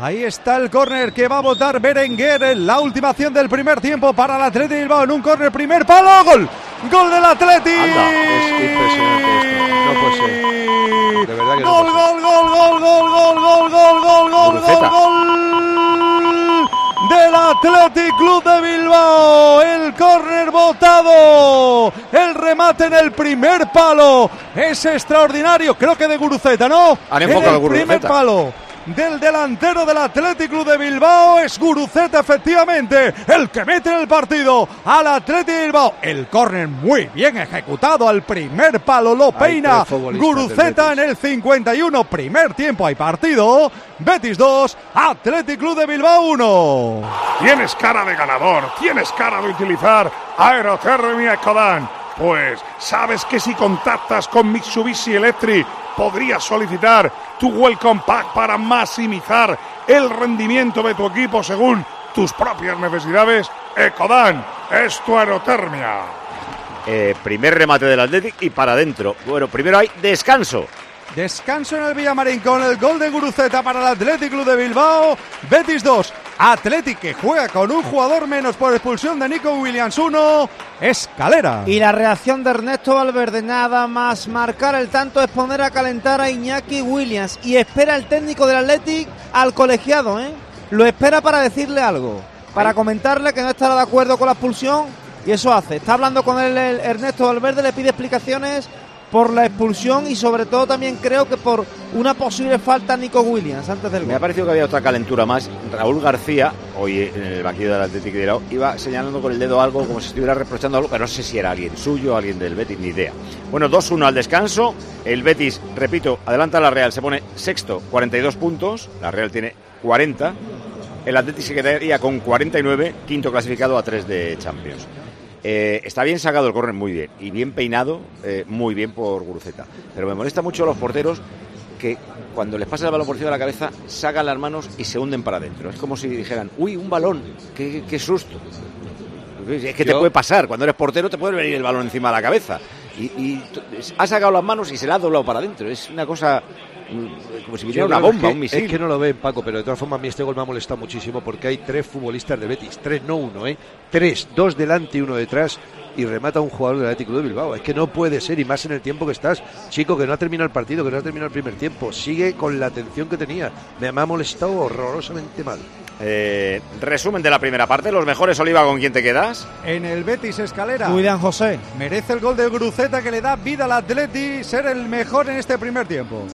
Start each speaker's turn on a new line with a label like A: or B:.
A: Ahí está el córner que va a votar Berenguer en la última acción del primer tiempo para el Atleti Bilbao en un córner primer palo, gol, gol del Atleti.
B: es impresionante esto, no puede ser. De verdad que no
A: gol,
B: puede
A: gol, gol, gol, gol, gol, gol, gol, gol, gol,
B: Guruceta.
A: gol, gol del Athletic Club de Bilbao. El córner votado, el remate en el primer palo es extraordinario. Creo que de Guruceta, ¿no?
C: Han
A: en
C: enfocado
A: el
C: a
A: primer
C: Guruceta.
A: palo del delantero del Athletic Club de Bilbao es Guruceta efectivamente el que mete en el partido al Athletic de Bilbao. El córner muy bien ejecutado al primer palo lo peina Guruceta en el 51 primer tiempo hay partido. Betis 2 Athletic Club de Bilbao 1
D: Tienes cara de ganador, tienes cara de utilizar Aerotermia Ecodan. Pues sabes que si contactas con Mitsubishi Electric podrías solicitar tu Welcome Pack para maximizar el rendimiento de tu equipo según tus propias necesidades. Ecodan es tu aerotermia.
C: Eh, primer remate del Athletic y para adentro. Bueno, primero hay descanso.
A: Descanso en el Villamarín con el gol de Guruceta para el Athletic Club de Bilbao. Betis 2. Athletic que juega con un jugador menos por expulsión de Nico Williams 1. Escalera.
E: Y la reacción de Ernesto Valverde, nada más marcar el tanto es poner a calentar a Iñaki Williams. Y espera el técnico del Athletic al colegiado, ¿eh? Lo espera para decirle algo, para comentarle que no estará de acuerdo con la expulsión. Y eso hace. Está hablando con él el Ernesto Valverde, le pide explicaciones por la expulsión y sobre todo también creo que por una posible falta a Nico Williams antes del
C: Me ha
E: gol.
C: parecido que había otra calentura más. Raúl García, hoy en el banquillo del Athletic de Bilbao, iba señalando con el dedo algo como si estuviera reprochando algo, pero no sé si era alguien suyo alguien del Betis, ni idea. Bueno, 2-1 al descanso. El Betis, repito, adelanta a la Real, se pone sexto, 42 puntos. La Real tiene 40. El Athletic se quedaría con 49, quinto clasificado a 3 de Champions. Eh, está bien sacado el córner, muy bien. Y bien peinado, eh, muy bien por Guruceta. Pero me molesta mucho a los porteros que cuando les pasa el balón por encima de la cabeza, sacan las manos y se hunden para adentro. Es como si dijeran, uy, un balón, qué, qué susto. Es que te puede pasar, cuando eres portero te puede venir el balón encima de la cabeza. Y, y ha sacado las manos y se la ha doblado para adentro. Es una cosa mm, como si viniera una bomba,
B: que-
C: un misil.
B: Es que no lo ven, Paco, pero de todas formas a mí este gol me ha molestado muchísimo porque hay tres futbolistas de Betis, tres, no uno, ¿eh? Tres, dos delante y uno detrás y remata un jugador del Atlético de Bilbao. Es que no puede ser y más en el tiempo que estás. Chico, que no ha terminado el partido, que no ha terminado el primer tiempo. Sigue con la atención que tenía. Me, ha molestado horrorosamente mal.
C: Eh, resumen de la primera parte, los mejores Oliva, ¿con quién te quedas?
A: En el Betis Escalera.
E: William José.
A: Merece el gol de Guruceta que le da vida al Atleti ser el mejor en este primer tiempo.